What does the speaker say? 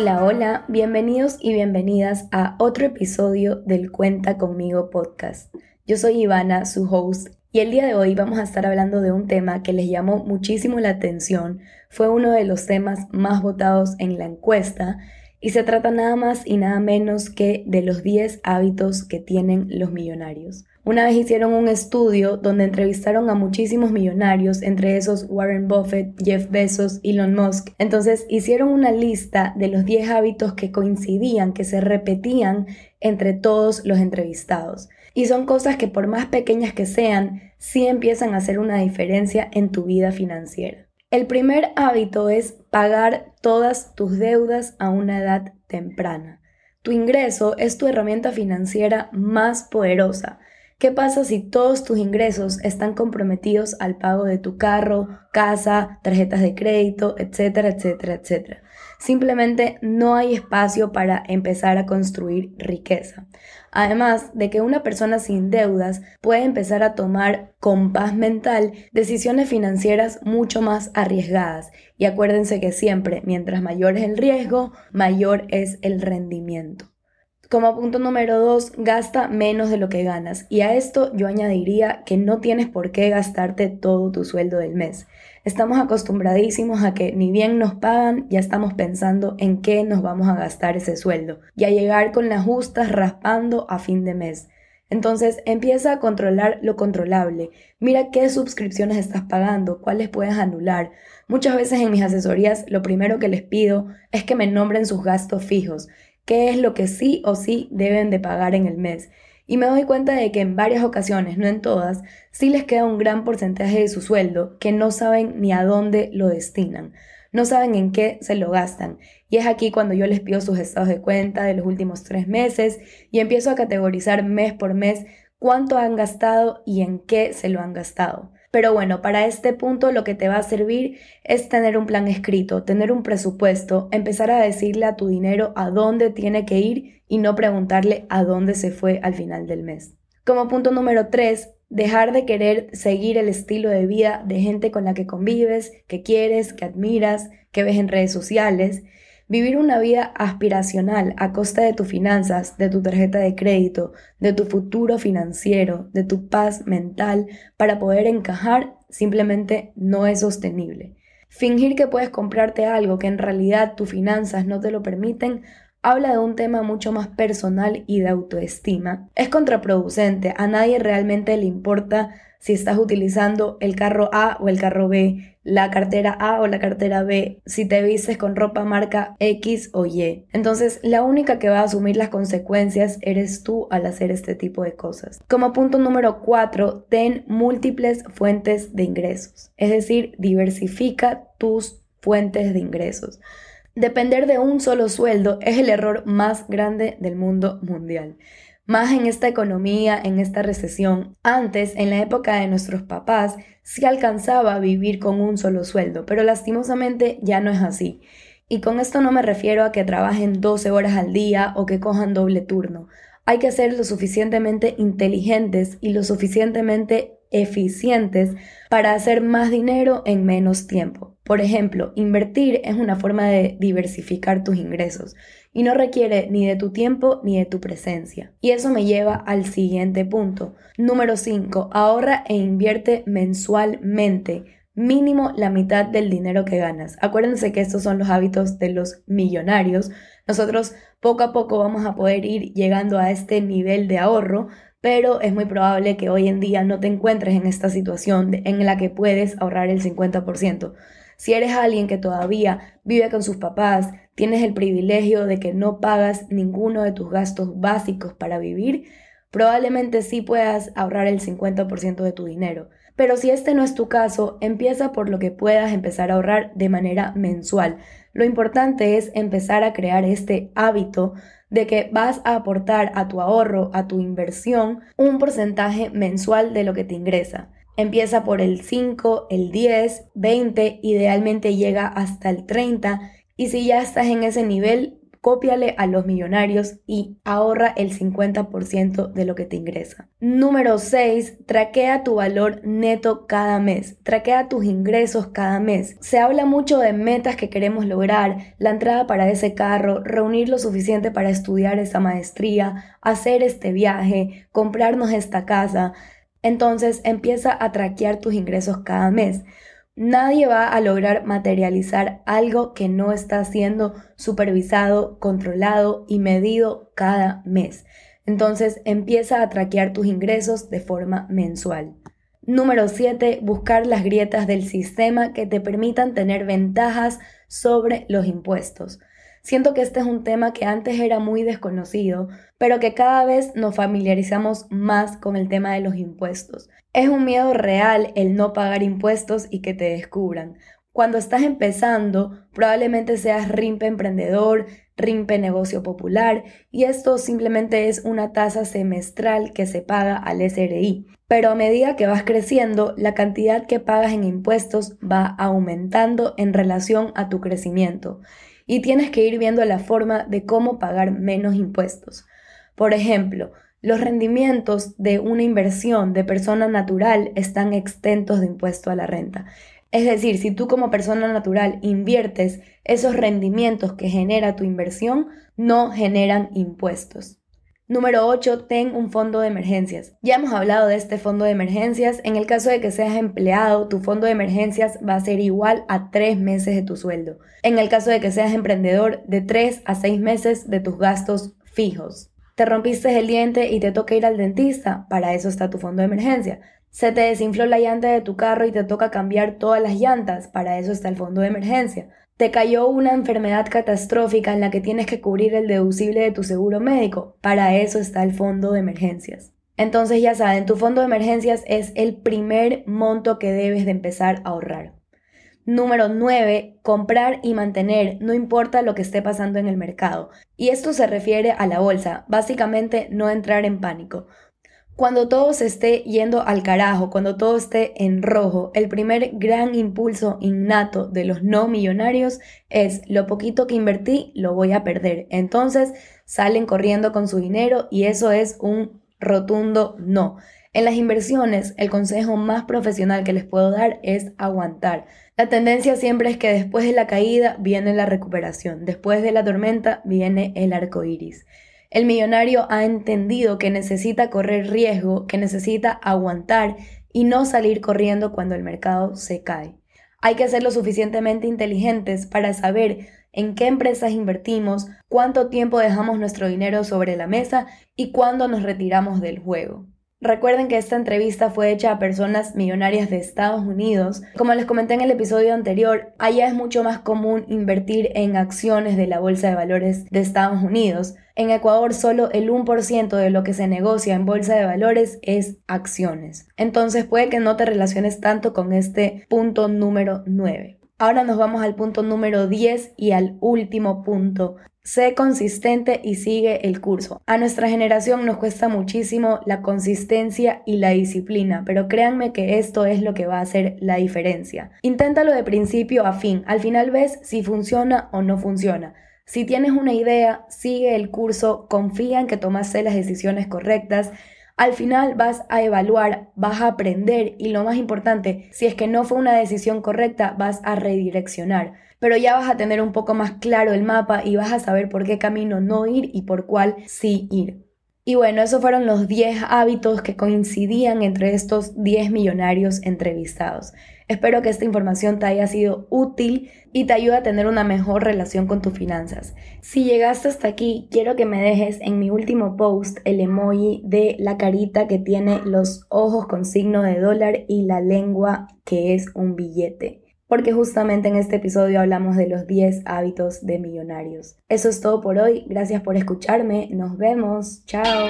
Hola, hola, bienvenidos y bienvenidas a otro episodio del Cuenta conmigo podcast. Yo soy Ivana, su host, y el día de hoy vamos a estar hablando de un tema que les llamó muchísimo la atención, fue uno de los temas más votados en la encuesta, y se trata nada más y nada menos que de los 10 hábitos que tienen los millonarios. Una vez hicieron un estudio donde entrevistaron a muchísimos millonarios, entre esos Warren Buffett, Jeff Bezos, Elon Musk. Entonces hicieron una lista de los 10 hábitos que coincidían, que se repetían entre todos los entrevistados. Y son cosas que por más pequeñas que sean, sí empiezan a hacer una diferencia en tu vida financiera. El primer hábito es pagar todas tus deudas a una edad temprana. Tu ingreso es tu herramienta financiera más poderosa. ¿Qué pasa si todos tus ingresos están comprometidos al pago de tu carro, casa, tarjetas de crédito, etcétera, etcétera, etcétera? Simplemente no hay espacio para empezar a construir riqueza. Además de que una persona sin deudas puede empezar a tomar con paz mental decisiones financieras mucho más arriesgadas. Y acuérdense que siempre, mientras mayor es el riesgo, mayor es el rendimiento. Como punto número dos, gasta menos de lo que ganas. Y a esto yo añadiría que no tienes por qué gastarte todo tu sueldo del mes. Estamos acostumbradísimos a que ni bien nos pagan, ya estamos pensando en qué nos vamos a gastar ese sueldo y a llegar con las justas raspando a fin de mes. Entonces empieza a controlar lo controlable. Mira qué suscripciones estás pagando, cuáles puedes anular. Muchas veces en mis asesorías lo primero que les pido es que me nombren sus gastos fijos qué es lo que sí o sí deben de pagar en el mes. Y me doy cuenta de que en varias ocasiones, no en todas, sí les queda un gran porcentaje de su sueldo que no saben ni a dónde lo destinan, no saben en qué se lo gastan. Y es aquí cuando yo les pido sus estados de cuenta de los últimos tres meses y empiezo a categorizar mes por mes cuánto han gastado y en qué se lo han gastado. Pero bueno, para este punto lo que te va a servir es tener un plan escrito, tener un presupuesto, empezar a decirle a tu dinero a dónde tiene que ir y no preguntarle a dónde se fue al final del mes. Como punto número 3, dejar de querer seguir el estilo de vida de gente con la que convives, que quieres, que admiras, que ves en redes sociales Vivir una vida aspiracional a costa de tus finanzas, de tu tarjeta de crédito, de tu futuro financiero, de tu paz mental para poder encajar simplemente no es sostenible. Fingir que puedes comprarte algo que en realidad tus finanzas no te lo permiten habla de un tema mucho más personal y de autoestima. Es contraproducente, a nadie realmente le importa si estás utilizando el carro A o el carro B, la cartera A o la cartera B, si te vistes con ropa marca X o Y. Entonces, la única que va a asumir las consecuencias eres tú al hacer este tipo de cosas. Como punto número 4, ten múltiples fuentes de ingresos, es decir, diversifica tus fuentes de ingresos. Depender de un solo sueldo es el error más grande del mundo mundial más en esta economía, en esta recesión. Antes, en la época de nuestros papás, sí alcanzaba a vivir con un solo sueldo, pero lastimosamente ya no es así. Y con esto no me refiero a que trabajen 12 horas al día o que cojan doble turno. Hay que ser lo suficientemente inteligentes y lo suficientemente eficientes para hacer más dinero en menos tiempo. Por ejemplo, invertir es una forma de diversificar tus ingresos y no requiere ni de tu tiempo ni de tu presencia. Y eso me lleva al siguiente punto. Número 5. Ahorra e invierte mensualmente mínimo la mitad del dinero que ganas. Acuérdense que estos son los hábitos de los millonarios. Nosotros poco a poco vamos a poder ir llegando a este nivel de ahorro, pero es muy probable que hoy en día no te encuentres en esta situación en la que puedes ahorrar el 50%. Si eres alguien que todavía vive con sus papás, tienes el privilegio de que no pagas ninguno de tus gastos básicos para vivir, probablemente sí puedas ahorrar el 50% de tu dinero. Pero si este no es tu caso, empieza por lo que puedas empezar a ahorrar de manera mensual. Lo importante es empezar a crear este hábito de que vas a aportar a tu ahorro, a tu inversión, un porcentaje mensual de lo que te ingresa. Empieza por el 5, el 10, 20, idealmente llega hasta el 30 y si ya estás en ese nivel, cópiale a los millonarios y ahorra el 50% de lo que te ingresa. Número 6. Traquea tu valor neto cada mes. Traquea tus ingresos cada mes. Se habla mucho de metas que queremos lograr, la entrada para ese carro, reunir lo suficiente para estudiar esa maestría, hacer este viaje, comprarnos esta casa. Entonces empieza a traquear tus ingresos cada mes. Nadie va a lograr materializar algo que no está siendo supervisado, controlado y medido cada mes. Entonces empieza a traquear tus ingresos de forma mensual. Número 7. Buscar las grietas del sistema que te permitan tener ventajas sobre los impuestos. Siento que este es un tema que antes era muy desconocido, pero que cada vez nos familiarizamos más con el tema de los impuestos. Es un miedo real el no pagar impuestos y que te descubran. Cuando estás empezando, probablemente seas RIMPE emprendedor, RIMPE negocio popular, y esto simplemente es una tasa semestral que se paga al SRI. Pero a medida que vas creciendo, la cantidad que pagas en impuestos va aumentando en relación a tu crecimiento y tienes que ir viendo la forma de cómo pagar menos impuestos. Por ejemplo, los rendimientos de una inversión de persona natural están exentos de impuesto a la renta. Es decir, si tú como persona natural inviertes, esos rendimientos que genera tu inversión no generan impuestos. Número 8. Ten un fondo de emergencias. Ya hemos hablado de este fondo de emergencias. En el caso de que seas empleado, tu fondo de emergencias va a ser igual a 3 meses de tu sueldo. En el caso de que seas emprendedor, de 3 a 6 meses de tus gastos fijos. Te rompiste el diente y te toca ir al dentista, para eso está tu fondo de emergencia. Se te desinfló la llanta de tu carro y te toca cambiar todas las llantas, para eso está el fondo de emergencia. Te cayó una enfermedad catastrófica en la que tienes que cubrir el deducible de tu seguro médico. Para eso está el fondo de emergencias. Entonces ya saben, tu fondo de emergencias es el primer monto que debes de empezar a ahorrar. Número 9. Comprar y mantener, no importa lo que esté pasando en el mercado. Y esto se refiere a la bolsa, básicamente no entrar en pánico. Cuando todo se esté yendo al carajo, cuando todo esté en rojo, el primer gran impulso innato de los no millonarios es lo poquito que invertí lo voy a perder. Entonces salen corriendo con su dinero y eso es un rotundo no. En las inversiones, el consejo más profesional que les puedo dar es aguantar. La tendencia siempre es que después de la caída viene la recuperación, después de la tormenta viene el arco iris. El millonario ha entendido que necesita correr riesgo, que necesita aguantar y no salir corriendo cuando el mercado se cae. Hay que ser lo suficientemente inteligentes para saber en qué empresas invertimos, cuánto tiempo dejamos nuestro dinero sobre la mesa y cuándo nos retiramos del juego. Recuerden que esta entrevista fue hecha a personas millonarias de Estados Unidos. Como les comenté en el episodio anterior, allá es mucho más común invertir en acciones de la Bolsa de Valores de Estados Unidos. En Ecuador solo el 1% de lo que se negocia en Bolsa de Valores es acciones. Entonces puede que no te relaciones tanto con este punto número 9. Ahora nos vamos al punto número 10 y al último punto. Sé consistente y sigue el curso. A nuestra generación nos cuesta muchísimo la consistencia y la disciplina, pero créanme que esto es lo que va a hacer la diferencia. Inténtalo de principio a fin, al final ves si funciona o no funciona. Si tienes una idea, sigue el curso, confía en que tomaste las decisiones correctas al final vas a evaluar, vas a aprender y lo más importante, si es que no fue una decisión correcta, vas a redireccionar. Pero ya vas a tener un poco más claro el mapa y vas a saber por qué camino no ir y por cuál sí ir. Y bueno, esos fueron los 10 hábitos que coincidían entre estos 10 millonarios entrevistados. Espero que esta información te haya sido útil y te ayude a tener una mejor relación con tus finanzas. Si llegaste hasta aquí, quiero que me dejes en mi último post el emoji de la carita que tiene los ojos con signo de dólar y la lengua que es un billete porque justamente en este episodio hablamos de los 10 hábitos de millonarios. Eso es todo por hoy, gracias por escucharme, nos vemos, chao.